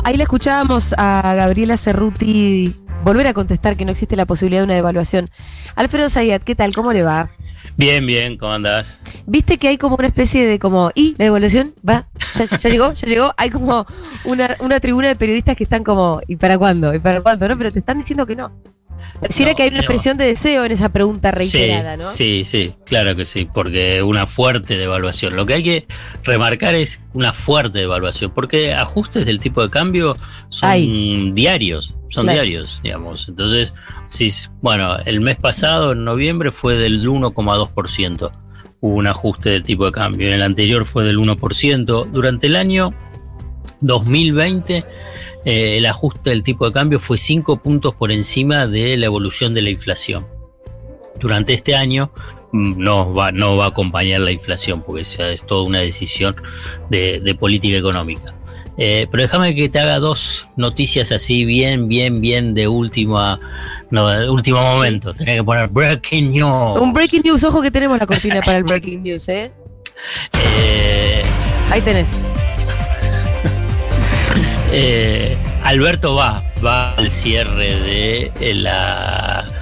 Bueno, ahí le escuchábamos a Gabriela Cerruti volver a contestar que no existe la posibilidad de una devaluación. Alfredo Zayat, ¿qué tal? ¿Cómo le va? Bien, bien, ¿cómo andás? Viste que hay como una especie de como, ¿y la devaluación? ¿Va? ¿Ya, ya llegó? ¿Ya llegó? Hay como una, una tribuna de periodistas que están como, ¿y para cuándo? ¿Y para cuándo? ¿No? Pero te están diciendo que no. Pareciera No, que hay una expresión de deseo en esa pregunta reiterada, sí, ¿no? Sí, sí, claro que sí, porque una fuerte devaluación. Lo que hay que remarcar es una fuerte devaluación, porque ajustes del tipo de cambio son diarios, son Claro. diarios, digamos. Entonces, si, bueno, el mes pasado, en noviembre, fue del 1,2%. Hubo un ajuste del tipo de cambio. En el anterior fue del 1%. Durante el año 2020, eh, el ajuste del tipo de cambio fue 5 puntos por encima de la evolución de la inflación. Durante este año mm, no va, no va a acompañar la inflación, porque esa es toda una decisión de, de política económica. Eh, pero déjame que te haga dos noticias así, bien, bien, bien de última, no, de último momento. Tenía que poner breaking news. Un breaking news, ojo que tenemos la cortina para el breaking news, ¿eh? Eh, Ahí tenés. Eh, Alberto va, va al cierre de eh, la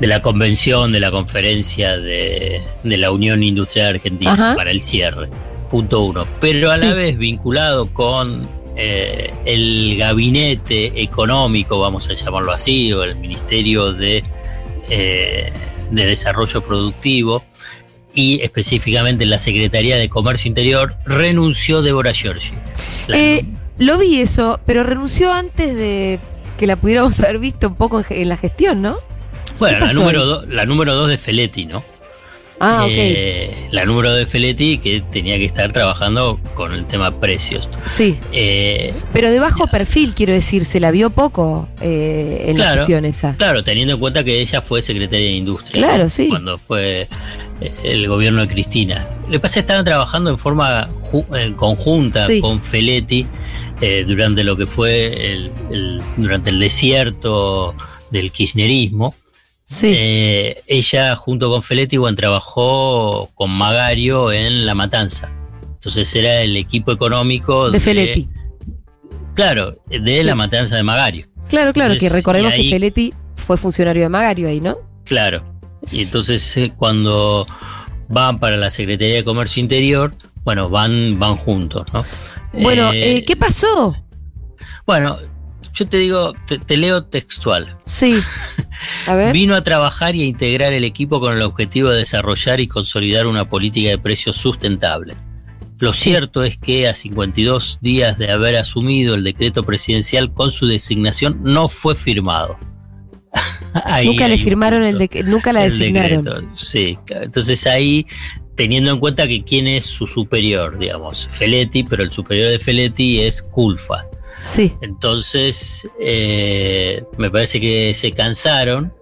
de la convención, de la conferencia de, de la Unión Industrial Argentina Ajá. para el cierre. Punto uno. Pero a la Sí. vez vinculado con eh, el gabinete económico, vamos a llamarlo así, o el Ministerio de, eh, de Desarrollo Productivo y específicamente la Secretaría de Comercio Interior, renunció Débora Giorgi. La- Eh, lo vi eso, pero renunció antes de que la pudiéramos haber visto un poco en, la gestión, ¿no? Bueno, ¿Qué la número, do- la número dos de Feletti, ¿no? Ah, ok. Eh, la número de Feletti que tenía que estar trabajando con el tema precios. Sí, Eh, pero de bajo perfil, quiero decir, se la vio poco eh, en la Claro. gestión esa. claro, teniendo en cuenta que ella fue secretaria de Industria. Claro, ¿no? sí. Cuando fue eh, el gobierno de Cristina. Le pasa que estaban trabajando en forma en conjunta Sí. con Feletti eh, durante lo que fue el, el- durante el desierto del kirchnerismo. Sí, Eh, ella junto con Feletti bueno, trabajó con Magario en La Matanza. Entonces era el equipo económico de Feletti. Claro, de Sí. La Matanza de Magario. Claro, claro, Entonces, que recordemos ahí- que Feletti fue funcionario de Magario ahí, ¿no? Claro. Y entonces eh, cuando van para la Secretaría de Comercio Interior, bueno, van, van juntos, ¿no? Bueno, Eh, eh, ¿qué pasó? Bueno, yo te digo, te, te leo textual. Sí. A ver. Vino a trabajar y a integrar el equipo con el objetivo de desarrollar y consolidar una política de precios sustentable. Lo cierto es que a 52 días de haber asumido el decreto presidencial con su designación no fue firmado. Ahí nunca le firmaron el punto. de, nunca la El designaron. decreto, sí, entonces ahí teniendo en cuenta que quién es su superior, digamos, Feletti, pero el superior de Feletti es Culfa. Sí. Entonces, eh, me parece que se cansaron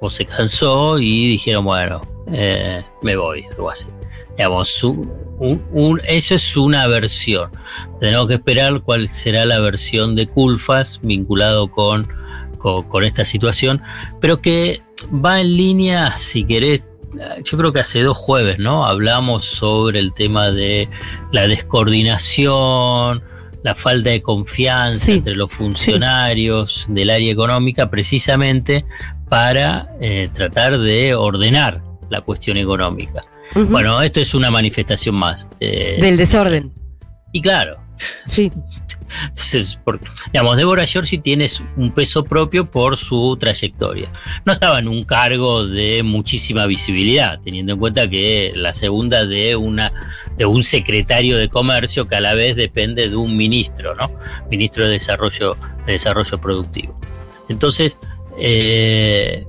o se cansó y dijeron, bueno, eh, me voy, algo así. Digamos, su- un- un- eso es una versión. Tenemos que esperar cuál será la versión de Culfas vinculado con, con, con esta situación, pero que va en línea, si querés, yo creo que hace dos jueves, ¿no? Hablamos sobre el tema de la descoordinación, la falta de confianza Sí, entre los funcionarios del área económica, precisamente para eh, tratar de ordenar la cuestión económica. Bueno, esto es una manifestación más. de- Del desorden. Y claro, Sí. Entonces, por- digamos, Débora Giorgi tiene un peso propio por su trayectoria. No estaba en un cargo de muchísima visibilidad, teniendo en cuenta que la segunda de una de un secretario de comercio que a la vez depende de un ministro, ¿no? Ministro de Desarrollo, de Desarrollo Productivo. Entonces, eh,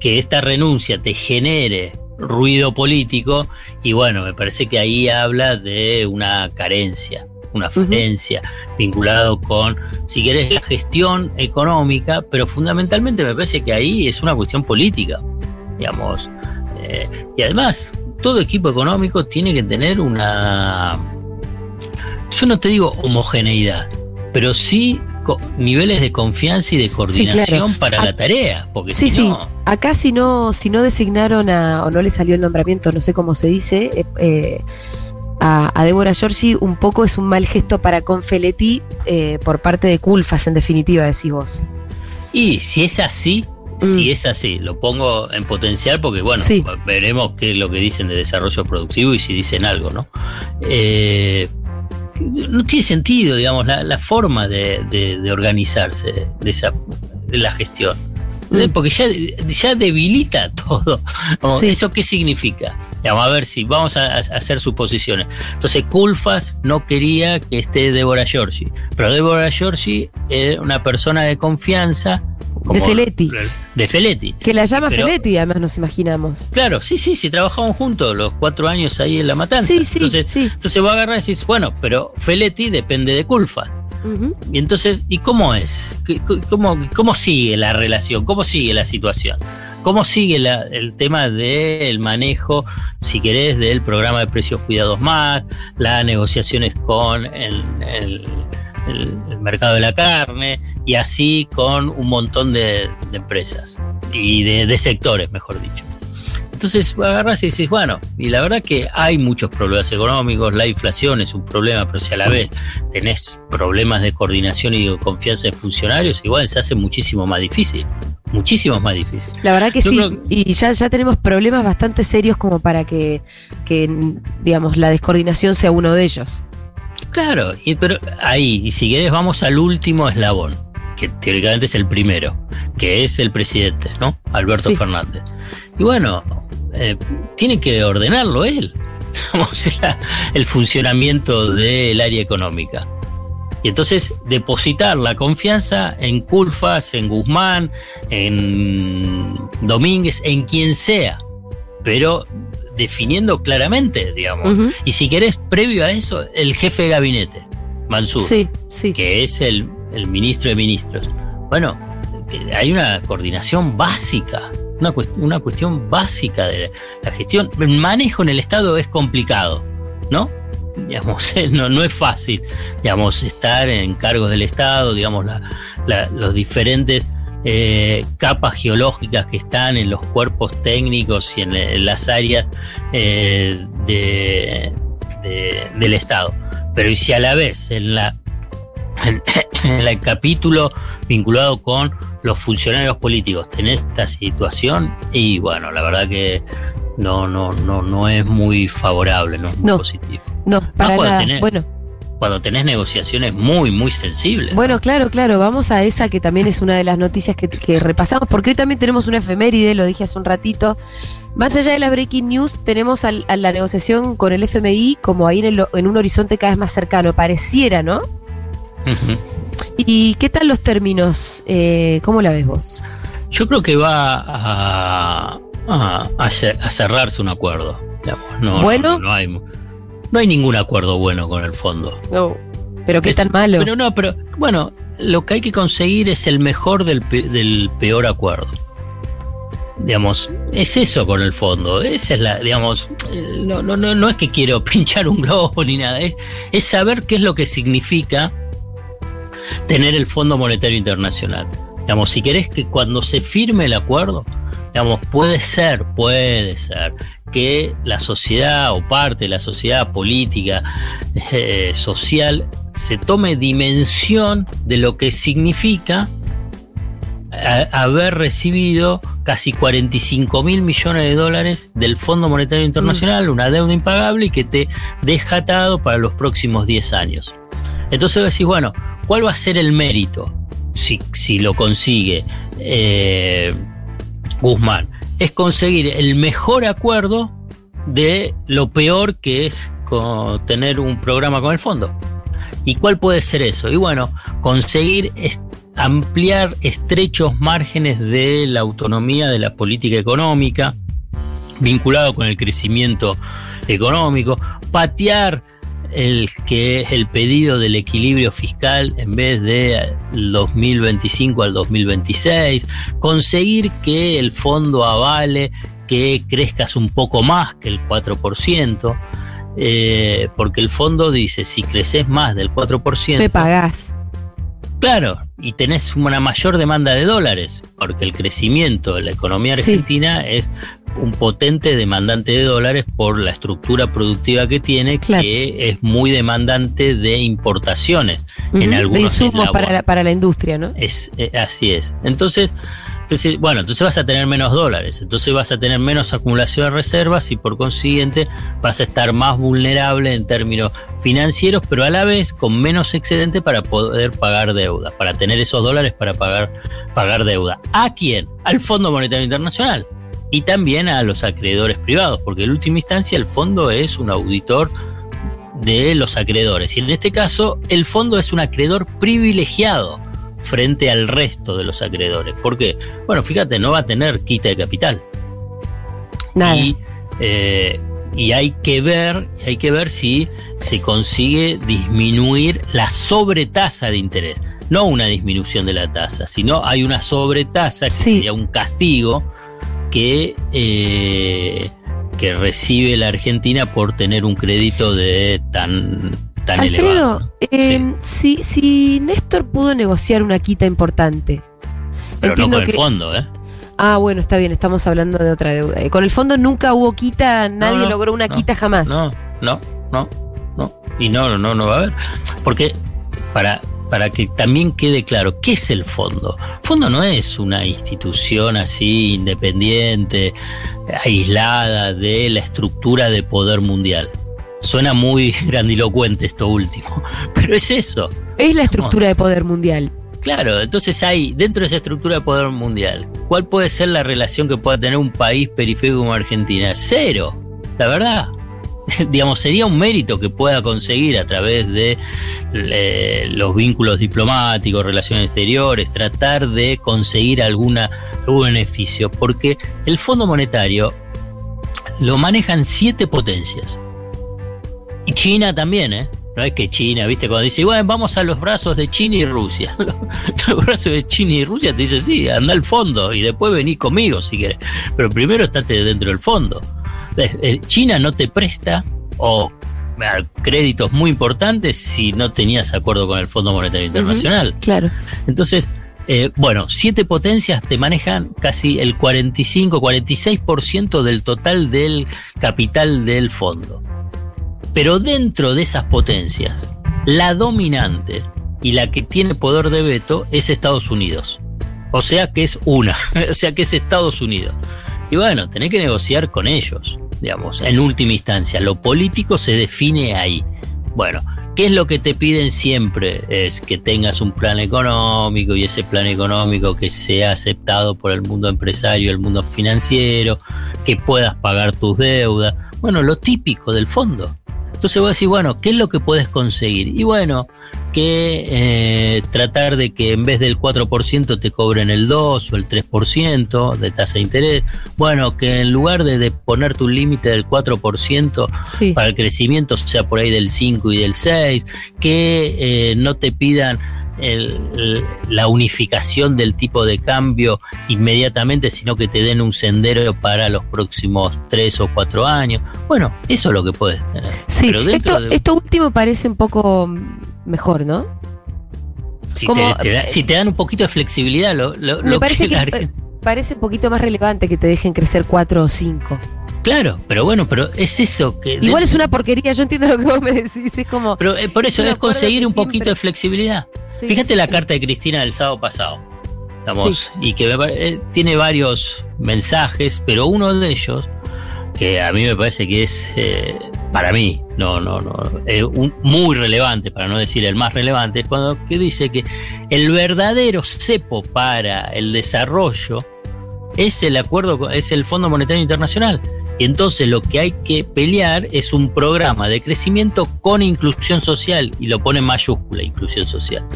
que esta renuncia te genere ruido político, y bueno, me parece que ahí habla de una carencia, una falencia vinculado con, si querés, la gestión económica, pero fundamentalmente me parece que ahí es una cuestión política, digamos. Eh, y además, todo equipo económico tiene que tener una, yo no te digo homogeneidad, pero sí niveles de confianza y de coordinación para la tarea, porque Sí, si sí. no, Acá si no, si no designaron a, o no le salió el nombramiento, no sé cómo se dice, eh, eh, a, a Débora Giorgi un poco es un mal gesto para Confeletti eh, por parte de Culfas, en definitiva, decís vos. Y si es así, Mm. si es así, lo pongo en potencial porque, bueno, Sí. veremos qué es lo que dicen de desarrollo productivo y si dicen algo, ¿no? Eh, no tiene sentido, digamos, la, la forma de, de- de organizarse de, esa, de la gestión. Mm. Porque ya, ya debilita todo. Como, Sí. ¿Eso qué significa? Digamos, a ver si vamos a, a hacer suposiciones. Entonces, Culfas no quería que esté Débora Giorgi, pero Débora Giorgi era una persona de confianza. De Feletti. De Feletti. Que la llama Pero- Feletti, además nos imaginamos. Claro, sí, sí, sí, trabajamos juntos los cuatro años ahí en La Matanza. Sí, sí, entonces, sí. entonces va a agarrar y decís, bueno, pero Feletti depende de Culfas. Y entonces, ¿y cómo es? ¿Qué- ¿Cómo, cómo sigue la relación? ¿Cómo sigue la situación? ¿Cómo sigue la- el tema del manejo, si querés, del programa de precios cuidados más, las negociaciones con el, mercado de la carne y así con un montón de, empresas y de, de sectores, mejor dicho? Entonces agarras y dices, bueno, y la verdad que hay muchos problemas económicos, la inflación es un problema, pero si a la vez tenés problemas de coordinación y de confianza de funcionarios, igual se hace muchísimo más difícil, muchísimo más difícil. La verdad que Yo sí. creo Y ya, ya tenemos problemas bastante serios como para que, que, digamos, la descoordinación sea uno de ellos. Claro, y, pero ahí, y si querés vamos al último eslabón, que teóricamente es el primero, que es el presidente, ¿no? Alberto Sí. Fernández. Y bueno, eh, tiene que ordenarlo él, el funcionamiento del área económica. Y entonces depositar la confianza en Culfas, en Guzmán, en Domínguez, en quien sea, pero definiendo claramente, digamos. Y si querés, previo a eso, el jefe de gabinete, Mansur, Sí, sí. que es el, el ministro de ministros. Bueno, hay una coordinación básica, una, cuest- una cuestión básica de la gestión. El manejo en el Estado es complicado, ¿no? Digamos, no, no es fácil, digamos, estar en cargos del Estado, digamos, la- la- los diferentes eh, capas geológicas que están en los cuerpos técnicos y en, en las áreas eh, de- de- del Estado. Pero y si a la vez en la en, en el capítulo vinculado con los funcionarios políticos tenés esta situación y bueno, la verdad que no, no, no, no es muy favorable, no es muy No. positivo. No, para nada. tener. Bueno, Cuando tenés negociaciones muy, muy sensibles. bueno, claro, claro. Vamos a esa que también es una de las noticias que, que repasamos, porque hoy también tenemos una efeméride, lo dije hace un ratito. Más allá de las breaking news, tenemos al- a la negociación con el FMI como ahí en, el- en un horizonte cada vez más cercano. Pareciera, ¿no? ¿Y qué tal los términos? Eh, ¿Cómo la ves vos? Yo creo que va a, a, a ce- a cerrarse un acuerdo. digamos. No, ¿Bueno? No, no hay, no hay ningún acuerdo bueno con el fondo. No. Pero qué Es- tan malo. Pero no, pero bueno, lo que hay que conseguir es el mejor del, pe- del peor acuerdo. Digamos, es eso con el fondo. Esa es la, digamos, eh, no, no, no, no es que quiero pinchar un globo ni nada, es, es saber qué es lo que significa tener el Fondo Monetario Internacional. Digamos, si querés que cuando se firme el acuerdo, digamos, puede ser, puede ser que la sociedad o parte de la sociedad política, eh, social, se tome dimensión de lo que significa a- haber recibido casi 45 mil millones de dólares del Fondo Monetario Internacional, una deuda impagable y que te deja atado para los próximos 10 años. Entonces decís, bueno, ¿cuál va a ser el mérito si, si lo consigue eh, Guzmán? Es conseguir el mejor acuerdo de lo peor que es tener un programa con el fondo. ¿Y cuál puede ser eso? Y bueno, conseguir ampliar estrechos márgenes de la autonomía de la política económica, vinculado con el crecimiento económico, patear el que es el pedido del equilibrio fiscal en vez de 2025 al 2026, conseguir que el fondo avale que crezcas un poco más que el 4%, eh, porque el fondo dice, si creces más del 4%, Me pagás. Claro, y tenés una mayor demanda de dólares, porque el crecimiento de la economía argentina es un potente demandante de dólares por la estructura productiva que tiene, que es muy demandante de importaciones en algunos de insumos para la, para la industria, ¿no? Es, eh, así es. Entonces, entonces, bueno, entonces vas a tener menos dólares, entonces vas a tener menos acumulación de reservas y por consiguiente vas a estar más vulnerable en términos financieros, pero a la vez con menos excedente para poder pagar deuda, para tener esos dólares para pagar, pagar deuda. ¿A quién? Al Fondo Monetario Internacional y también a los acreedores privados, porque en última instancia el fondo es un auditor de los acreedores y en este caso el fondo es un acreedor privilegiado frente al resto de los acreedores. ¿Por qué? Bueno, fíjate, no va a tener quita de capital. Nada. Y, eh, y hay que ver, hay que ver si se consigue disminuir la sobretasa de interés. No una disminución de la tasa, sino hay una sobretasa que sería un castigo que, eh, que recibe la Argentina por tener un crédito de tan Alfredo, em, si, Néstor pudo negociar una quita importante. Pero no con el fondo, ¿eh? Ah, bueno, está bien, estamos hablando de otra deuda. Eh, con el fondo nunca hubo quita, nadie logró una quita jamás. No, no, no, no. Y no, no, no va a haber. Porque para, para que también quede claro, ¿qué es el fondo? El fondo no es una institución así independiente, aislada de la estructura de poder mundial. Suena muy grandilocuente esto último, pero es eso. Es la estructura de poder mundial. Claro, entonces hay, dentro de esa estructura de poder mundial, ¿cuál puede ser la relación que pueda tener un país periférico como Argentina? Cero, la verdad. Digamos, sería un mérito que pueda conseguir a través de los vínculos diplomáticos, relaciones exteriores, tratar de conseguir alguna, algún beneficio, porque el Fondo Monetario lo manejan siete potencias. Y China también, ¿eh? No es que China, ¿viste? Cuando dice, bueno, vamos a los brazos de China y Rusia. los brazos de China y Rusia te dice, sí, anda al fondo y después vení conmigo si quieres. Pero primero estate dentro del fondo. Eh, eh, China no te presta o créditos muy importantes si no tenías acuerdo con el Fondo Monetario Internacional. claro. Entonces, eh, bueno, siete potencias te manejan casi el 45, 46% del total del capital del fondo. Pero dentro de esas potencias, la dominante y la que tiene poder de veto es Estados Unidos. O sea que es una, o sea que es Estados Unidos. Y bueno, tenés que negociar con ellos, digamos, en última instancia. Lo político se define ahí. Bueno, ¿qué es lo que te piden siempre? Es que tengas un plan económico y ese plan económico que sea aceptado por el mundo empresario, el mundo financiero, que puedas pagar tus deudas. Bueno, lo típico del fondo. Entonces vos decís, bueno, ¿qué es lo que puedes conseguir? Y bueno, que eh, tratar de que en vez del 4% te cobren el 2 o el 3% de tasa de interés. Bueno, que en lugar de, ponerte un límite del 4% para el crecimiento sea por ahí del 5 y del 6, que eh, no te pidan la unificación del tipo de cambio inmediatamente, sino que te den un sendero para los próximos tres o cuatro años. Bueno, eso es lo que puedes tener. Sí, esto, último parece un poco mejor, ¿no? Si, te, dan un poquito de flexibilidad, lo, me parece que, parece un poquito más relevante que te dejen crecer cuatro o cinco. Claro, pero bueno, pero es eso que... Igual es una porquería, yo entiendo lo que vos me decís, es como... Pero eh, por eso es conseguir un poquito de flexibilidad. Fíjate la carta de Cristina del sábado pasado, estamos, y que eh, tiene varios mensajes, pero uno de ellos, que a mí me parece que es, eh, para mí, no, no, no, muy relevante, para no decir el más relevante, es cuando que dice que el verdadero cepo para el desarrollo es el acuerdo, es el Fondo Monetario Internacional. Y entonces lo que hay que pelear es un programa de crecimiento con inclusión social, y lo pone en mayúscula, inclusión social.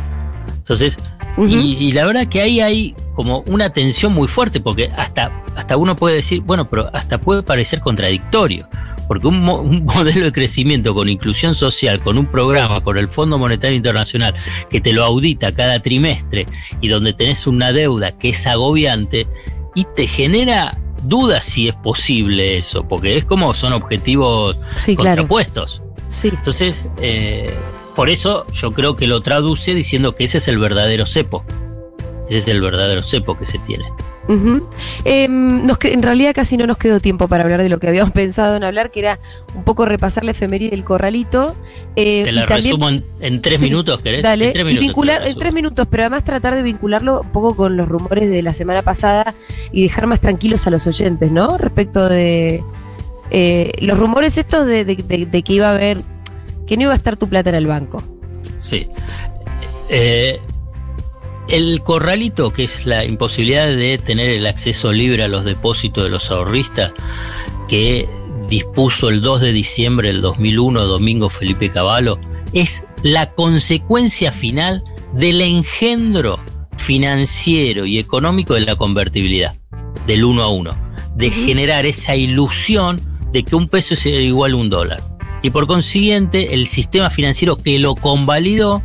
Entonces, y, la verdad que ahí hay como una tensión muy fuerte, porque hasta, hasta uno puede decir, bueno, pero hasta puede parecer contradictorio, porque un, un modelo de crecimiento con inclusión social, con un programa, con el Fondo Monetario Internacional, que te lo audita cada trimestre y donde tenés una deuda que es agobiante, y te genera dudas si es posible eso, porque es como son objetivos contrapuestos. Sí. Entonces, eh, por eso yo creo que lo traduce diciendo que ese es el verdadero cepo. Ese es el verdadero cepo que se tiene. Em, en realidad casi no nos quedó tiempo para hablar de lo que habíamos pensado en hablar, que era un poco repasar la efeméride del corralito. Eh, Te la resumo en, tres minutos, ¿querés? Dale, en tres minutos, y vincular, en tres minutos, pero además tratar de vincularlo un poco con los rumores de la semana pasada y dejar más tranquilos a los oyentes, ¿no? Respecto de eh, los rumores estos de, de que iba a haber, que no iba a estar tu plata en el banco. Sí. Eh, el corralito, que es la imposibilidad de tener el acceso libre a los depósitos de los ahorristas, que dispuso el 2 de diciembre del 2001 Domingo Felipe Cavallo, es la consecuencia final del engendro financiero y económico de la convertibilidad, del uno a uno, de generar esa ilusión de que un peso es igual a un dólar. Y por consiguiente, el sistema financiero que lo convalidó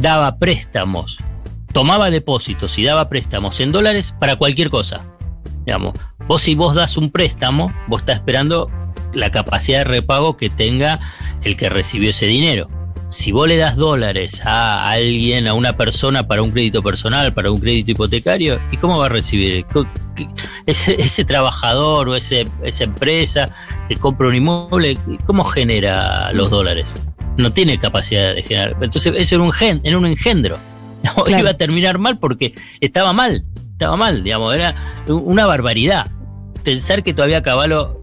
daba préstamos tomaba depósitos y daba préstamos en dólares para cualquier cosa. Digamos, vos si vos das un préstamo, vos estás esperando la capacidad de repago que tenga el que recibió ese dinero. Si vos le das dólares a alguien, a una persona para un crédito personal, para un crédito hipotecario, ¿y cómo va a recibir? Ese, trabajador o ese, esa empresa que compra un inmueble, ¿cómo genera los dólares? No tiene capacidad de generar. Entonces, eso era un, gen, era un engendro. iba a terminar mal porque estaba mal, estaba mal, digamos, era una barbaridad. Pensar que todavía Caballo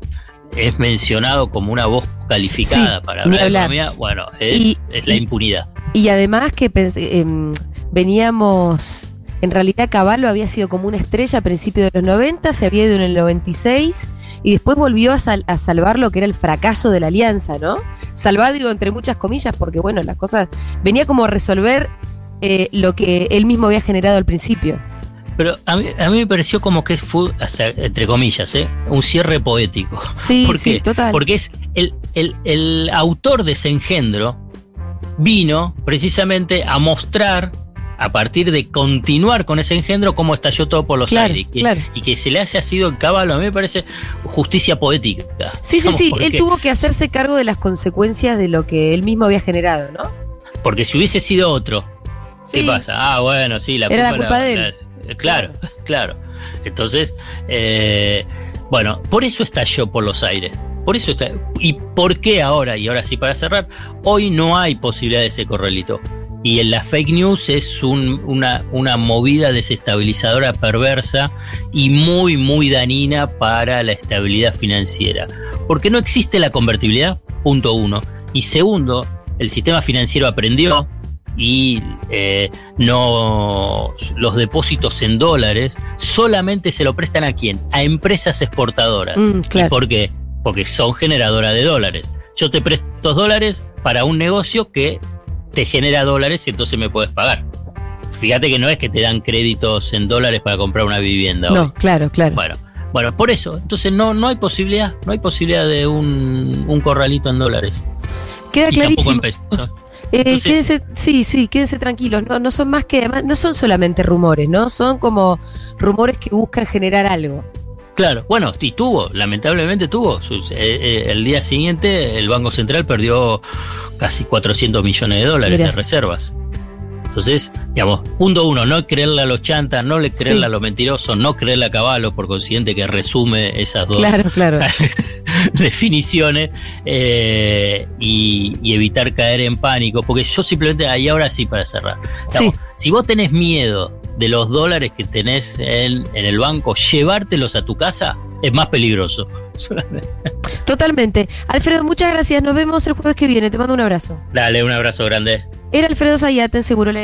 es mencionado como una voz calificada para hablar de economía, bueno, es, la impunidad. Y además que em, veníamos, en realidad Caballo había sido como una estrella a principios de los 90, se había ido en el 96 y después volvió a, a, salvar lo que era el fracaso de la alianza, ¿no? Salvar, digo, entre muchas comillas, porque bueno, las cosas, venía como a resolver eh, lo que él mismo había generado al principio. Pero a mí, a mí me pareció como que fue, entre comillas, ¿eh? un cierre poético. Sí, sí, total. Porque es el, el, autor de ese engendro vino precisamente a mostrar a partir de continuar con ese engendro cómo estalló todo por los aires y que se le haya sido el caballo, a mí me parece justicia poética. Sí, sí, sí, él tuvo que hacerse cargo de las consecuencias de lo que él mismo había generado, ¿no? Porque si hubiese sido otro, ¿Qué pasa? Ah, bueno, sí, la Era culpa, la culpa de él. claro, claro. Entonces, eh, bueno, por eso estalló por los aires. Por eso está. ¿Y por qué ahora? Y ahora sí, para cerrar, hoy no hay posibilidad de ese correlito. Y en la fake news es una, una movida desestabilizadora perversa y muy, muy danina para la estabilidad financiera. Porque no existe la convertibilidad, punto uno. Y segundo, el sistema financiero aprendió y eh, no los depósitos en dólares solamente se lo prestan a quién? A empresas exportadoras. Mm, ¿Y por qué? Porque son generadoras de dólares. Yo te presto dólares para un negocio que te genera dólares y entonces me puedes pagar. Fíjate que no es que te dan créditos en dólares para comprar una vivienda. No, claro, claro. Bueno, bueno, por eso. Entonces no, no hay posibilidad, no hay posibilidad de un, un corralito en dólares. Queda clarísimo. Eh, quédense, sí, sí, quédense tranquilos. No, no son más que, no son solamente rumores, ¿no? Son como rumores que buscan generar algo. Claro, bueno, y tuvo, lamentablemente tuvo. Eh, eh, el día siguiente el Banco Central perdió casi 400 millones de dólares de reservas. Entonces, digamos, punto uno, no creerle a los chantas, no le creerle a los mentirosos, no creerle a Caballo, por consiguiente que resume esas dos definiciones eh, y, evitar caer en pánico. Porque yo simplemente, ahí ahora sí para cerrar. Si vos tenés miedo de los dólares que tenés en, en el banco, llevártelos a tu casa es más peligroso. Totalmente. Alfredo, muchas gracias. Nos vemos el jueves que viene. Te mando un abrazo. Dale, un abrazo grande. Era Alfredo Sayate, Seguro